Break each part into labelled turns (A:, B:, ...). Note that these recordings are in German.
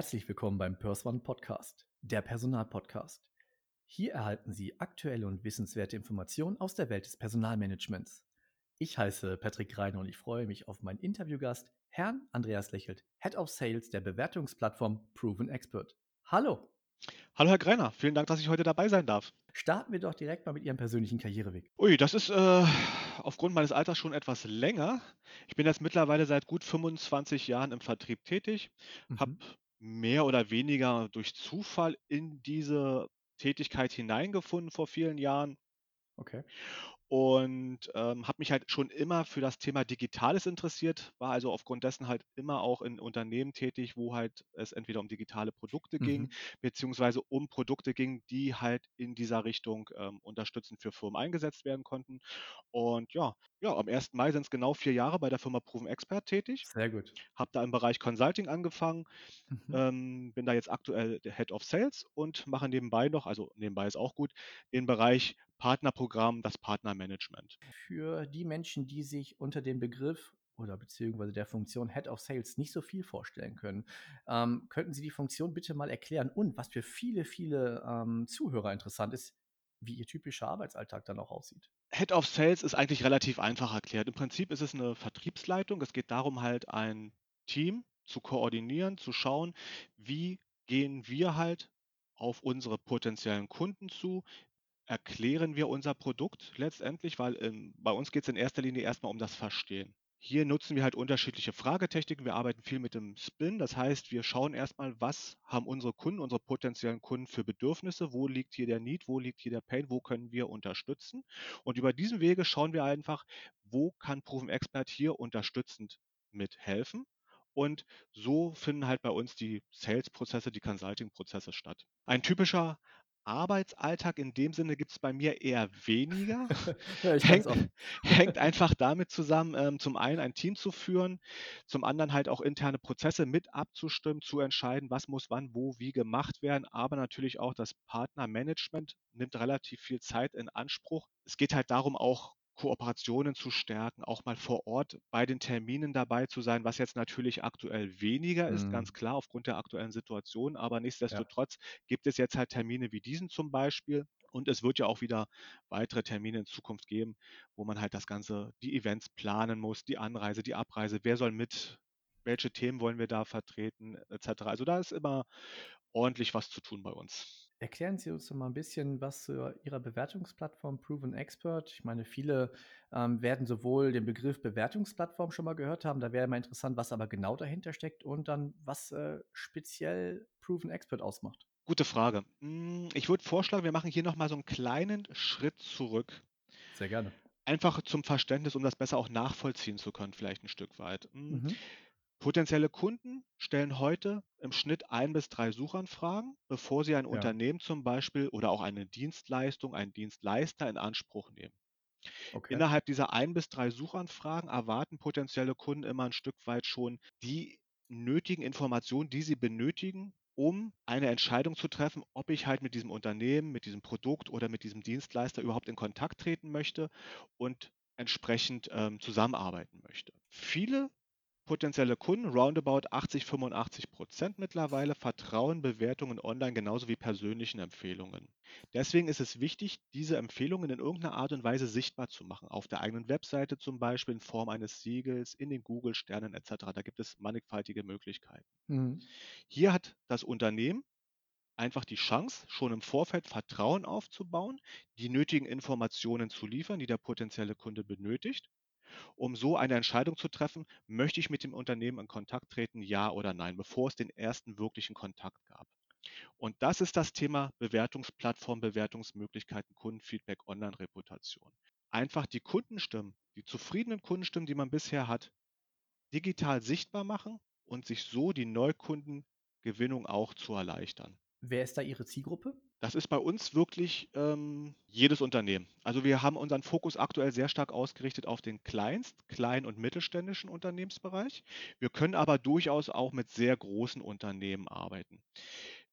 A: Herzlich willkommen beim PersOne Podcast, der Personalpodcast. Hier erhalten Sie aktuelle und wissenswerte Informationen aus der Welt des Personalmanagements. Ich heiße Patrick Reiner und ich freue mich auf meinen Interviewgast, Herrn Andreas Lächelt, Head of Sales der Bewertungsplattform Proven Expert. Hallo!
B: Hallo Herr Greiner, vielen Dank, dass ich heute dabei sein darf.
A: Starten wir doch direkt mal mit Ihrem persönlichen Karriereweg.
B: Ui, das ist äh, aufgrund meines Alters schon etwas länger. Ich bin jetzt mittlerweile seit gut 25 Jahren im Vertrieb tätig, habe
A: Mhm.
B: Mehr oder weniger durch Zufall in diese Tätigkeit hineingefunden vor vielen Jahren
A: Okay.
B: Und ähm, habe mich halt schon immer für das Thema Digitales interessiert, war also aufgrund dessen halt immer auch in Unternehmen tätig, wo halt es entweder um digitale Produkte ging,
A: Mhm.
B: beziehungsweise um Produkte ging, die halt in dieser Richtung ähm, unterstützend für Firmen eingesetzt werden konnten. Und ja, ja, am 1. Mai sind es genau vier Jahre bei der Firma Proven Expert tätig.
A: Sehr gut.
B: Habe da im Bereich Consulting angefangen,
A: Mhm.
B: ähm, bin da jetzt aktuell der Head of Sales und mache nebenbei noch, also nebenbei ist auch gut, den Bereich Partnerprogramm, das Partnermanagement.
A: Für die Menschen, die sich unter dem Begriff oder beziehungsweise der Funktion Head of Sales nicht so viel vorstellen können, ähm, könnten Sie die Funktion bitte mal erklären und was für viele, viele ähm, Zuhörer interessant ist, wie Ihr typischer Arbeitsalltag dann auch aussieht?
B: Head of Sales ist eigentlich relativ einfach erklärt. Im Prinzip ist es eine Vertriebsleitung. Es geht darum, halt ein Team zu koordinieren, zu schauen, wie gehen wir halt auf unsere potenziellen Kunden zu, erklären wir unser Produkt letztendlich, weil, ähm, bei uns geht es in erster Linie erstmal um das Verstehen. Hier nutzen wir halt unterschiedliche Fragetechniken. Wir arbeiten viel mit dem Spin. Das heißt, wir schauen erstmal, was haben unsere Kunden, unsere potenziellen Kunden für Bedürfnisse? Wo liegt hier der Need? Wo liegt hier der Pain? Wo können wir unterstützen? Und über diesen Wege schauen wir einfach, wo kann Proven Expert hier unterstützend mithelfen? Und so finden halt bei uns die Sales-Prozesse, die Consulting-Prozesse statt. Ein typischer Arbeitsalltag in dem Sinne gibt es bei mir eher weniger.
A: Ja, ich
B: Hängt hängt einfach damit zusammen, ähm, zum einen ein Team zu führen, zum anderen halt auch interne Prozesse mit abzustimmen, zu entscheiden, was muss wann, wo, wie gemacht werden, aber natürlich auch das Partnermanagement nimmt relativ viel Zeit in Anspruch. Es geht halt darum, auch Kooperationen zu stärken, auch mal vor Ort bei den Terminen dabei zu sein, was jetzt natürlich aktuell weniger ist,
A: Mhm.
B: ganz klar aufgrund der aktuellen Situation, aber
A: Ja.
B: nichtsdestotrotz gibt es jetzt halt Termine wie diesen zum Beispiel und es wird ja auch wieder weitere Termine in Zukunft geben, wo man halt das Ganze die Events planen muss, die Anreise, die Abreise, wer soll mit, welche Themen wollen wir da vertreten et cetera. Also, da ist immer ordentlich was zu tun bei uns.
A: Erklären Sie uns doch mal ein bisschen was zu Ihrer Bewertungsplattform Proven Expert. Ich meine, viele, ähm, werden sowohl den Begriff Bewertungsplattform schon mal gehört haben. Da wäre mal interessant, was aber genau dahinter steckt und dann, was, äh, speziell Proven Expert ausmacht.
B: Gute Frage. Hm, ich würde vorschlagen, wir machen hier noch mal so 'n kleinen Schritt zurück.
A: Sehr gerne.
B: Einfach zum Verständnis, um das besser auch nachvollziehen zu können, vielleicht 'n Stück weit. Hm,
A: Mhm.
B: Potenzielle Kunden stellen heute im Schnitt 1 bis 3 Suchanfragen, bevor sie ein
A: Ja.
B: Unternehmen zum Beispiel oder auch eine Dienstleistung, einen Dienstleister in Anspruch nehmen.
A: Okay.
B: Innerhalb dieser 1 bis 3 Suchanfragen erwarten potenzielle Kunden immer 'n Stück weit schon die nötigen Informationen, die sie benötigen, um eine Entscheidung zu treffen, ob ich halt mit diesem Unternehmen, mit diesem Produkt oder mit diesem Dienstleister überhaupt in Kontakt treten möchte und entsprechend, ähm, zusammenarbeiten möchte. Viele potenzielle Kunden, roundabout 80, 85% mittlerweile, vertrauen Bewertungen online genauso wie persönlichen Empfehlungen. Deswegen ist es wichtig, diese Empfehlungen in irgend 'ner Art und Weise sichtbar zu machen. Auf der eigenen Webseite zum Beispiel in Form eines Siegels, in den Google-Sternen et cetera. Da gibt es mannigfaltige Möglichkeiten.
A: Mhm.
B: Hier hat das Unternehmen einfach die Chance, schon im Vorfeld Vertrauen aufzubauen, die nötigen Informationen zu liefern, die der potenzielle Kunde benötigt, um so eine Entscheidung zu treffen: Möchte ich mit dem Unternehmen in Kontakt treten, ja oder nein, bevor es den ersten wirklichen Kontakt gab. Und das ist das Thema Bewertungsplattform, Bewertungsmöglichkeiten, Kundenfeedback, Online-Reputation. Einfach die Kundenstimmen, die zufriedenen Kundenstimmen, die man bisher hat, digital sichtbar machen und sich so die Neukundengewinnung auch zu erleichtern.
A: Wer ist da Ihre Zielgruppe?
B: Das ist bei uns wirklich, ähm, jedes Unternehmen. Also, wir haben unseren Fokus aktuell sehr stark ausgerichtet auf den Kleinst kleinen und mittelständischen Unternehmensbereich. Wir können aber durchaus auch mit sehr großen Unternehmen arbeiten.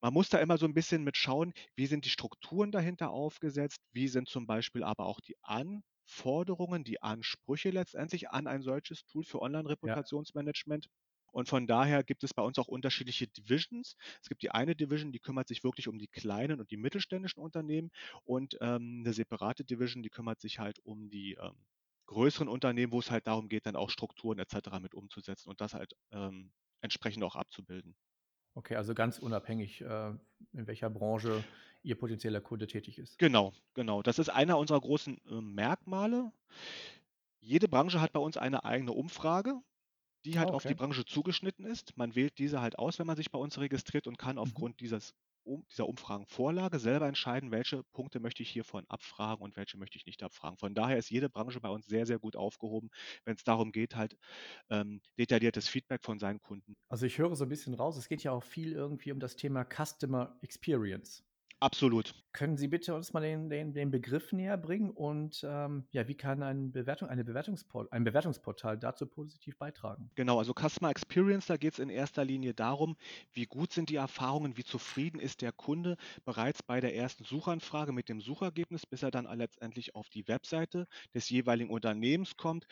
B: Man muss da immer so 'n bisschen mit schauen, wie sind die Strukturen dahinter aufgesetzt? Wie sind zum Beispiel aber auch die Anforderungen, die Ansprüche letztendlich an ein solches Tool für
A: Ja.
B: Online-Reputationsmanagement? Und von daher gibt es bei uns auch unterschiedliche Divisions. Es gibt die eine Division, die kümmert sich wirklich um die kleinen und die mittelständischen Unternehmen und ähm, eine separate Division, die kümmert sich halt um die ähm, größeren Unternehmen, wo es halt darum geht, dann auch Strukturen etc. mit umzusetzen und das halt ähm, entsprechend auch abzubilden.
A: Okay, also ganz unabhängig, äh, in welcher Branche Ihr potenzieller Kunde tätig ist.
B: Genau, genau. Das ist einer unserer großen äh, Merkmale. Jede Branche hat bei uns eine eigene Umfrage, die halt
A: Ah,
B: auf die
A: okay.
B: Branche zugeschnitten ist. Man wählt diese halt aus, wenn man sich bei uns registriert und kann
A: Mhm.
B: aufgrund dieses um, dieser Umfragenvorlage selber entscheiden, welche Punkte möchte ich hiervon abfragen und welche möchte ich nicht abfragen. Von daher ist jede Branche bei uns sehr, sehr gut aufgehoben, wenn es darum geht, halt ähm, detailliertes Feedback von seinen Kunden.
A: Also ich höre so ein bisschen raus, es geht ja auch viel irgendwie um das Thema Customer Experience.
B: Absolut.
A: Können Sie bitte uns mal den, den, den Begriff näher bringen und ähm, ja, wie kann ein, Bewertung, eine Bewertungsport ein Bewertungsportal dazu positiv beitragen?
B: Genau, also Customer Experience, da geht es in erster Linie darum, wie gut sind die Erfahrungen, wie zufrieden ist der Kunde bereits bei der ersten Suchanfrage mit dem Suchergebnis, bis er dann letztendlich auf die Webseite des jeweiligen Unternehmens kommt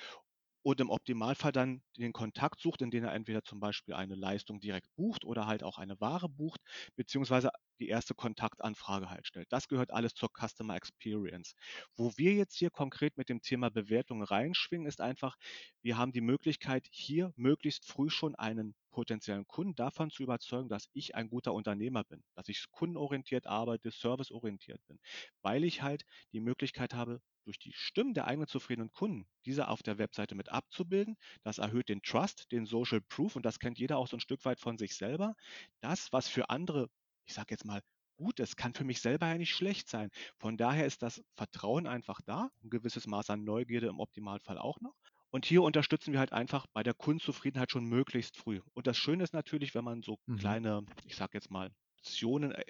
B: und im Optimalfall dann den Kontakt sucht, indem er entweder zum Beispiel eine Leistung direkt bucht oder halt auch eine Ware bucht, beziehungsweise die erste Kontaktanfrage halt stellt. Das gehört alles zur Customer Experience. Wo wir jetzt hier konkret mit dem Thema Bewertung reinschwingen, ist einfach, wir haben die Möglichkeit, hier möglichst früh schon einen potenziellen Kunden davon zu überzeugen, dass ich ein guter Unternehmer bin, dass ich kundenorientiert arbeite, serviceorientiert bin, weil ich halt die Möglichkeit habe, durch die Stimmen der eigenen zufriedenen Kunden diese auf der Webseite mit abzubilden. Das erhöht den Trust, den Social Proof und das kennt jeder auch so ein Stück weit von sich selber. Das, was für andere, ich sage jetzt mal, gut ist, kann für mich selber ja nicht schlecht sein. Von daher ist das Vertrauen einfach da, ein gewisses Maß an Neugierde im Optimalfall auch noch. Und hier unterstützen wir halt einfach bei der Kundenzufriedenheit schon möglichst früh. Und das Schöne ist natürlich, wenn man so
A: Mhm.
B: kleine, ich sage jetzt mal, Optionen äh,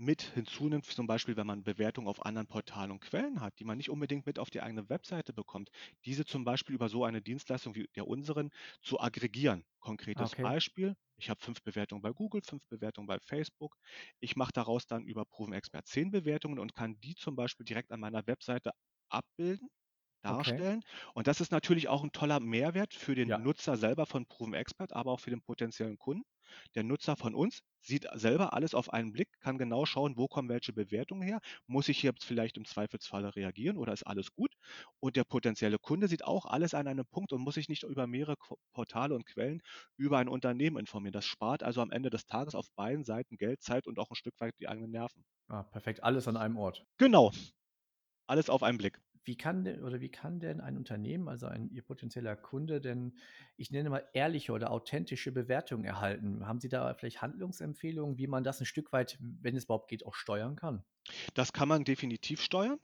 B: mit hinzunimmt, zum Beispiel, wenn man Bewertungen auf anderen Portalen und Quellen hat, die man nicht unbedingt mit auf die eigene Webseite bekommt, diese zum Beispiel über so eine Dienstleistung wie der unseren zu aggregieren. Konkretes
A: Okay.
B: Beispiel, ich habe fünf Bewertungen bei Google, fünf Bewertungen bei Facebook. Ich mache daraus dann über Proven Expert zehn Bewertungen und kann die zum Beispiel direkt an meiner Webseite abbilden,
A: Okay.
B: darstellen. Und das ist natürlich auch ein toller Mehrwert für den
A: Ja.
B: Nutzer selber von Proven Expert, aber auch für den potenziellen Kunden. Der Nutzer von uns sieht selber alles auf einen Blick, kann genau schauen, wo kommen welche Bewertungen her. Muss ich hier vielleicht im Zweifelsfalle reagieren oder ist alles gut? Und der potenzielle Kunde sieht auch alles an einem Punkt und muss sich nicht über mehrere Portale und Quellen über ein Unternehmen informieren. Das spart also am Ende des Tages auf beiden Seiten Geld, Zeit und auch ein Stück weit die eigenen Nerven.
A: Ah, perfekt. Alles an einem Ort.
B: Genau, alles auf einen Blick.
A: Wie kann denn oder wie kann denn ein Unternehmen, also ein Ihr potenzieller Kunde, denn, ich nenne mal, ehrliche oder authentische Bewertungen erhalten? Haben Sie da vielleicht Handlungsempfehlungen, wie man das ein Stück weit, wenn es überhaupt geht, auch steuern kann?
B: Das kann man definitiv steuern.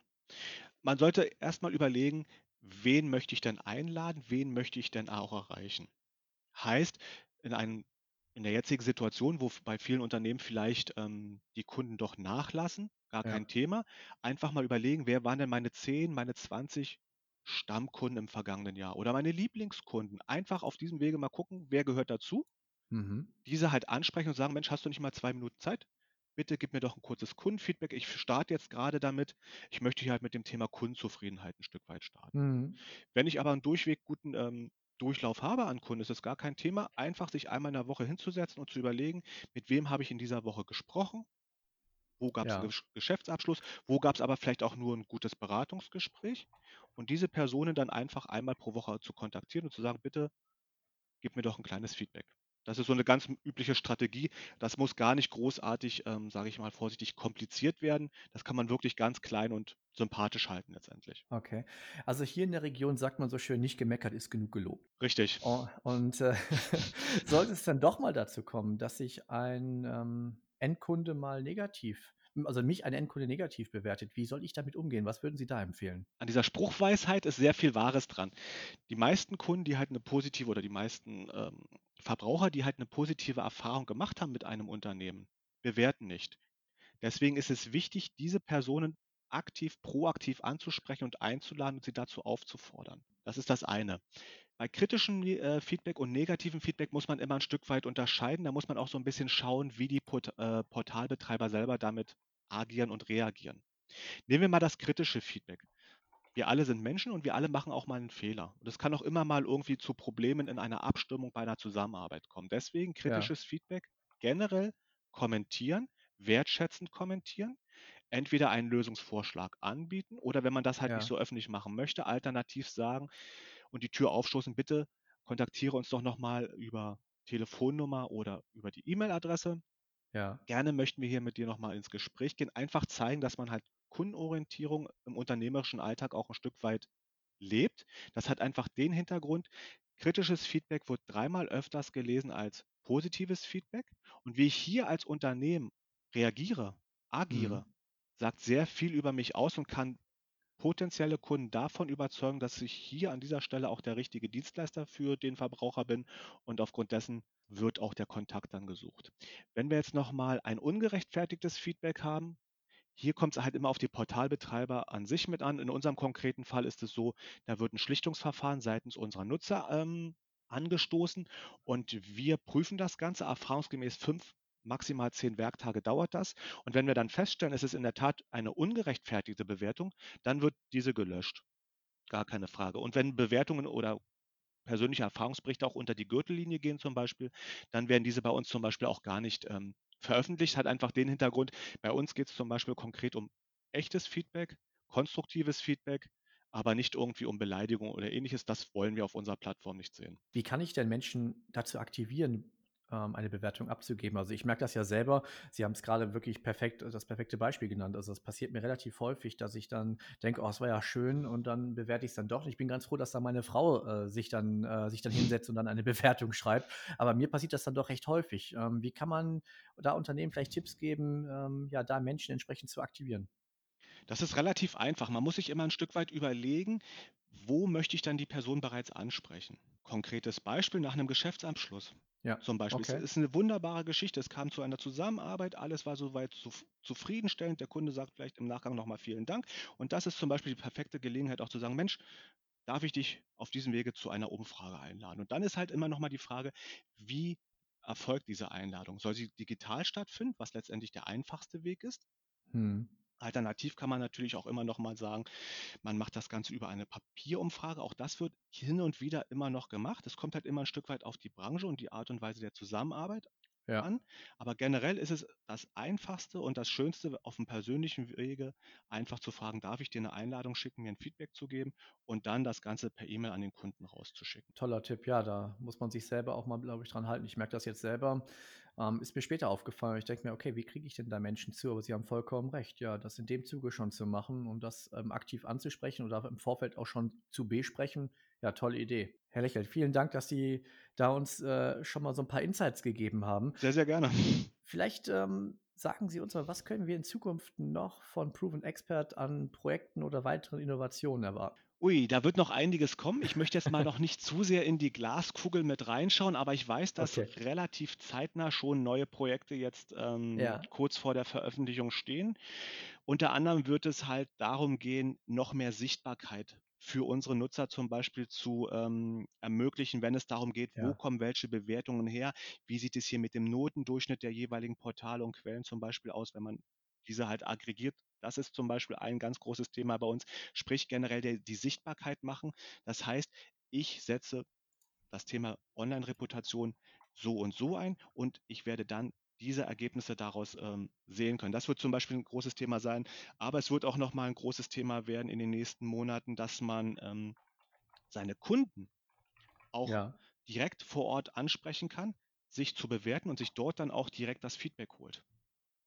B: Man sollte erst mal überlegen, wen möchte ich denn einladen, wen möchte ich denn auch erreichen? Heißt, in einem in der jetzigen Situation, wo bei vielen Unternehmen vielleicht, ähm, die Kunden doch nachlassen, gar
A: Ja.
B: kein Thema, einfach mal überlegen, wer waren denn meine 10, meine 20 Stammkunden im vergangenen Jahr oder meine Lieblingskunden. Einfach auf diesem Wege mal gucken, wer gehört dazu,
A: Mhm.
B: diese halt ansprechen und sagen: „Mensch, hast du nicht mal 2 Minuten Zeit? Bitte gib mir doch ein kurzes Kundenfeedback. Ich starte jetzt gerade damit. Ich möchte hier halt mit dem Thema Kundenzufriedenheit ein Stück weit starten.“
A: Mhm.
B: Wenn ich aber einen durchweg guten, ähm, Durchlauf habe an Kunden, ist es gar kein Thema, einfach sich einmal in der Woche hinzusetzen und zu überlegen: „Mit wem habe ich in dieser Woche gesprochen? Wo gab es einen
A: Ja.
B: Gesch Geschäftsabschluss? Wo gab es aber vielleicht auch nur ein gutes Beratungsgespräch?“ Und diese Personen dann einfach einmal pro Woche zu kontaktieren und zu sagen: „Bitte gib mir doch ein kleines Feedback.“ Das ist so eine ganz übliche Strategie. Das muss gar nicht großartig, ähm, sage ich mal vorsichtig, kompliziert werden. Das kann man wirklich ganz klein und sympathisch halten letztendlich.
A: Okay. Also, hier in der Region sagt man so schön: „Nicht gemeckert ist genug gelobt.“
B: Richtig.
A: Oh, und, äh, sollte es dann doch mal dazu kommen, dass sich ein, ähm, Endkunde mal negativ also, mich ein Endkunde negativ bewertet, wie soll ich damit umgehen? Was würden Sie da empfehlen?
B: An dieser Spruchweisheit ist sehr viel Wahres dran. Die meisten Kunden, die halt eine positive oder die meisten, ähm, Verbraucher, die halt eine positive Erfahrung gemacht haben mit einem Unternehmen, bewerten nicht. Deswegen ist es wichtig, diese Personen aktiv, proaktiv anzusprechen und einzuladen und sie dazu aufzufordern. Das ist das eine. Bei kritischem äh, Feedback und negativem Feedback muss man immer ein Stück weit unterscheiden. Da muss man auch so ein bisschen schauen, wie die Port äh, Portalbetreiber selber damit agieren und reagieren. Nehmen wir mal das kritische Feedback. Wir alle sind Menschen und wir alle machen auch mal einen Fehler. Und es kann auch immer mal irgendwie zu Problemen in einer Abstimmung bei einer Zusammenarbeit kommen. Deswegen
A: Ja,
B: kritisches Feedback generell kommentieren, wertschätzend kommentieren, entweder einen Lösungsvorschlag anbieten oder wenn man das halt nicht
A: ja,
B: so öffentlich machen möchte, alternativ sagen und die Tür aufstoßen: „Bitte kontaktiere uns doch noch mal über Telefonnummer oder über die E-Mail-Adresse.
A: ja,
B: Gerne möchten wir hier mit dir noch mal ins Gespräch gehen.“ Einfach zeigen, dass man halt Kundenorientierung im unternehmerischen Alltag auch 'n Stück weit lebt. Das hat einfach den Hintergrund, kritisches Feedback wird dreimal öfters gelesen als positives Feedback. Und wie ich hier als Unternehmen reagiere,
A: mhm.
B: agiere, sagt sehr viel über mich aus und kann potenzielle Kunden davon überzeugen, dass ich hier an dieser Stelle auch der richtige Dienstleister für den Verbraucher bin und aufgrund dessen wird auch der Kontakt dann gesucht. Wenn wir jetzt noch mal ein ungerechtfertigtes Feedback haben, hier kommt es halt immer auf die Portalbetreiber an sich mit an. In unserem konkreten Fall ist es so, da wird ein Schlichtungsverfahren seitens unserer Nutzer, ähm, angestoßen und wir prüfen das Ganze. Erfahrungsgemäß 5, maximal 10 Werktage dauert das. Und wenn wir dann feststellen, es ist in der Tat eine ungerechtfertigte Bewertung, dann wird diese gelöscht, gar keine Frage. Und wenn Bewertungen oder persönliche Erfahrungsberichte auch unter die Gürtellinie gehen zum Beispiel, dann werden diese bei uns zum Beispiel auch gar nicht, ähm, veröffentlicht. Hat einfach den Hintergrund, bei uns geht es zum Beispiel konkret um echtes Feedback, konstruktives Feedback, aber nicht irgendwie um Beleidigung oder Ähnliches. Das wollen wir auf unserer Plattform nicht sehen.
A: Wie kann ich denn Menschen dazu aktivieren, ähm, eine Bewertung abzugeben? Also, ich merke das ja selber. Sie haben es gerade wirklich perfekt das perfekte Beispiel genannt. Also, es passiert mir relativ häufig, dass ich dann denke: „Oh, es war ja schön“ und dann bewerte ich es dann doch. Ich bin ganz froh, dass da meine Frau, äh, sich dann äh, sich dann hinsetzt und dann eine Bewertung schreibt. Aber mir passiert das dann doch recht häufig. Ähm, wie kann man da Unternehmen vielleicht Tipps geben, ähm, ja, da Menschen entsprechend zu aktivieren?
B: Das ist relativ einfach. Man muss sich immer ein Stück weit überlegen, wo möchte ich dann die Person bereits ansprechen? Konkretes Beispiel nach einem Geschäftsabschluss
A: Ja,
B: zum Beispiel. Es
A: okay.
B: ist eine wunderbare Geschichte. Es kam zu einer Zusammenarbeit, alles war soweit zuf zufriedenstellend. Der Kunde sagt vielleicht im Nachgang noch mal „Vielen Dank.“ Und das ist zum Beispiel die perfekte Gelegenheit auch zu sagen: „Mensch, darf ich dich auf diesem Wege zu einer Umfrage einladen?“ Und dann ist halt immer noch mal die Frage, wie erfolgt diese Einladung? Soll sie digital stattfinden, was letztendlich der einfachste Weg ist?
A: Mhm.
B: Alternativ kann man natürlich auch immer noch mal sagen, man macht das Ganze über eine Papierumfrage. Auch das wird hin und wieder immer noch gemacht. Es kommt halt immer ein Stück weit auf die Branche und die Art und Weise der Zusammenarbeit
A: Ja.
B: an. Aber generell ist es das Einfachste und das Schönste auf dem persönlichen Wege, einfach zu fragen: „Darf ich dir eine Einladung schicken, mir ein Feedback zu geben?“ und dann das Ganze per E-Mail an den Kunden rauszuschicken.
A: Toller Tipp. Ja, da muss man sich selber auch mal, glaube ich, dran halten. Ich merke das jetzt selber. Ähm, ist mir später aufgefallen. Ich denke mir, okay, wie kriege ich denn da Menschen zu? Aber Sie haben vollkommen recht. Ja, das in dem Zuge schon zu machen und das ähm, aktiv anzusprechen oder im Vorfeld auch schon zu besprechen. Ja, tolle Idee. Herr Lächelt, vielen Dank, dass Sie da uns äh, schon mal so ein paar Insights gegeben haben.
B: Sehr, sehr gerne.
A: Vielleicht ähm, sagen Sie uns mal, was können wir in Zukunft noch von Proven Expert an Projekten oder weiteren Innovationen erwarten?
B: Ui, da wird noch einiges kommen. Ich möchte jetzt mal noch nicht zu sehr in die Glaskugel mit reinschauen, aber ich weiß, dass
A: Okay.
B: relativ zeitnah schon neue Projekte jetzt, ähm,
A: Ja,
B: kurz vor der Veröffentlichung stehen. Unter anderem wird es halt darum gehen, noch mehr Sichtbarkeit für unsere Nutzer zum Beispiel zu, ähm, ermöglichen, wenn es darum geht, wo
A: ja,
B: kommen welche Bewertungen her? Wie sieht es hier mit dem Notendurchschnitt der jeweiligen Portale und Quellen zum Beispiel aus, wenn man diese halt aggregiert? Das ist zum Beispiel ein ganz großes Thema bei uns, sprich generell der die Sichtbarkeit machen. Das heißt, ich setze das Thema Online-Reputation so und so ein und ich werde dann diese Ergebnisse daraus ähm, sehen können. Das wird zum Beispiel ein großes Thema sein, aber es wird auch noch mal ein großes Thema werden in den nächsten Monaten, dass man ähm, seine Kunden auch
A: ja.
B: direkt vor Ort ansprechen kann, sich zu bewerten und sich dort dann auch direkt das Feedback holt.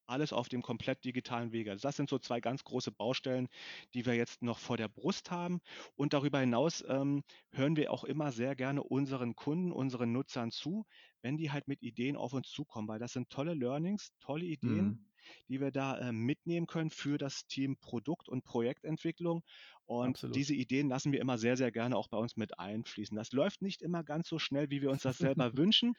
B: Alles auf dem komplett digitalen Wege. Also das sind so 2 ganz große Baustellen, die wir jetzt noch vor der Brust haben. Und darüber hinaus, ähm, hören wir auch immer sehr gerne unseren Kunden, unseren Nutzern zu, wenn die halt mit Ideen auf uns zukommen, weil das sind tolle Learnings, tolle Ideen,
A: Mhm.
B: die wir da, ähm, mitnehmen können für das Team Produkt und Projektentwicklung. Und
A: Absolut.
B: diese Ideen lassen wir immer sehr, sehr gerne auch bei uns mit einfließen. Das läuft nicht immer ganz so schnell, wie wir uns das selber wünschen,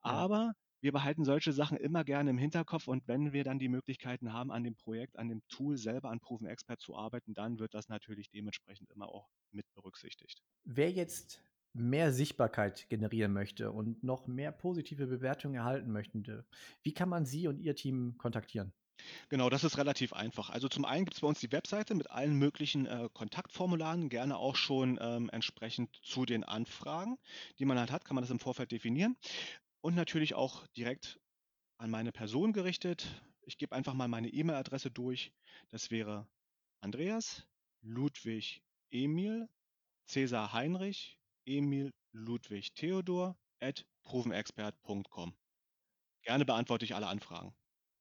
B: aber wir behalten solche Sachen immer gerne im Hinterkopf und wenn wir dann die Möglichkeiten haben, an dem Projekt, an dem Tool selber, an Proven Expert zu arbeiten, dann wird das natürlich dementsprechend immer auch mit berücksichtigt.
A: Wer jetzt mehr Sichtbarkeit generieren möchte und noch mehr positive Bewertungen erhalten möchte, wie kann man Sie und Ihr Team kontaktieren?
B: Genau, das ist relativ einfach. Also zum einen gibt es bei uns die Webseite mit allen möglichen äh, Kontaktformularen, gerne auch schon ähm, entsprechend zu den Anfragen, die man halt hat, kann man das im Vorfeld definieren. Und natürlich auch direkt an meine Person gerichtet. Ich gebe einfach mal meine E-Mail-Adresse durch. Das wäre Andreas Ludwig Emil Cäsar Heinrich Emil Ludwig Theodor at provenexpert.com. Gerne beantworte ich alle Anfragen.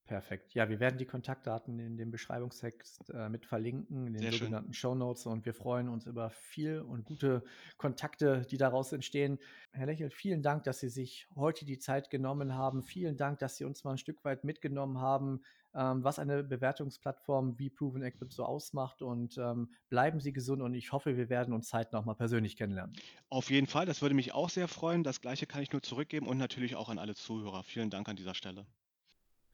A: Perfekt. Ja, wir werden die Kontaktdaten in dem Beschreibungstext äh, mit verlinken, in den
B: Sehr
A: sogenannten Show Notes und wir freuen uns über viel und gute Kontakte, die daraus entstehen. Herr Lächel, vielen Dank, dass Sie sich heute die Zeit genommen haben. Vielen Dank, dass Sie uns mal ein Stück weit mitgenommen haben, ähm, was eine Bewertungsplattform wie Proven Expert so ausmacht und ähm, bleiben Sie gesund und ich hoffe, wir werden uns zeitnah noch mal persönlich kennenlernen.
B: Auf jeden Fall, das würde mich auch sehr freuen. Das gleiche kann ich nur zurückgeben und natürlich auch an alle Zuhörer. Vielen Dank an dieser Stelle.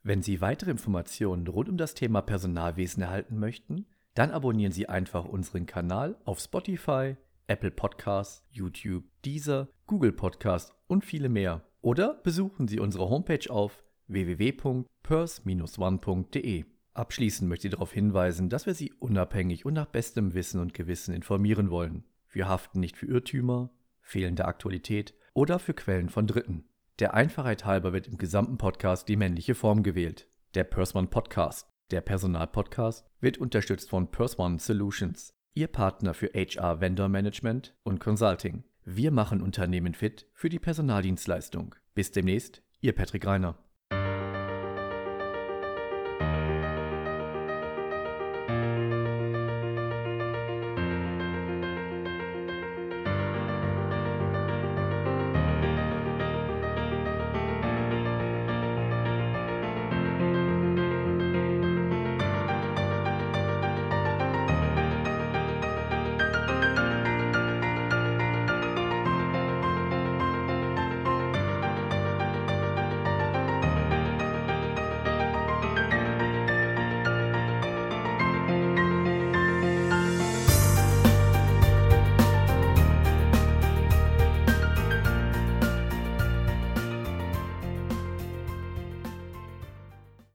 A: Wenn Sie weitere Informationen rund um das Thema Personalwesen erhalten möchten, dann abonnieren Sie einfach unseren Kanal auf Spotify, Apple Podcasts, YouTube, Deezer, Google Podcasts und viele mehr. Oder besuchen Sie unsere Homepage auf www.pers-one.de. Abschließend möchte ich darauf hinweisen, dass wir Sie unabhängig und nach bestem Wissen und Gewissen informieren wollen. Wir haften nicht für Irrtümer, fehlende Aktualität oder für Quellen von Dritten. Der Einfachheit halber wird im gesamten Podcast die männliche Form gewählt. Der Persone Podcast, der Personalpodcast, wird unterstützt von Persone Solutions, Ihr Partner für HR Vendor Management und Consulting. Wir machen Unternehmen fit für die Personaldienstleistung. Bis demnächst, Ihr Patrick Reiner.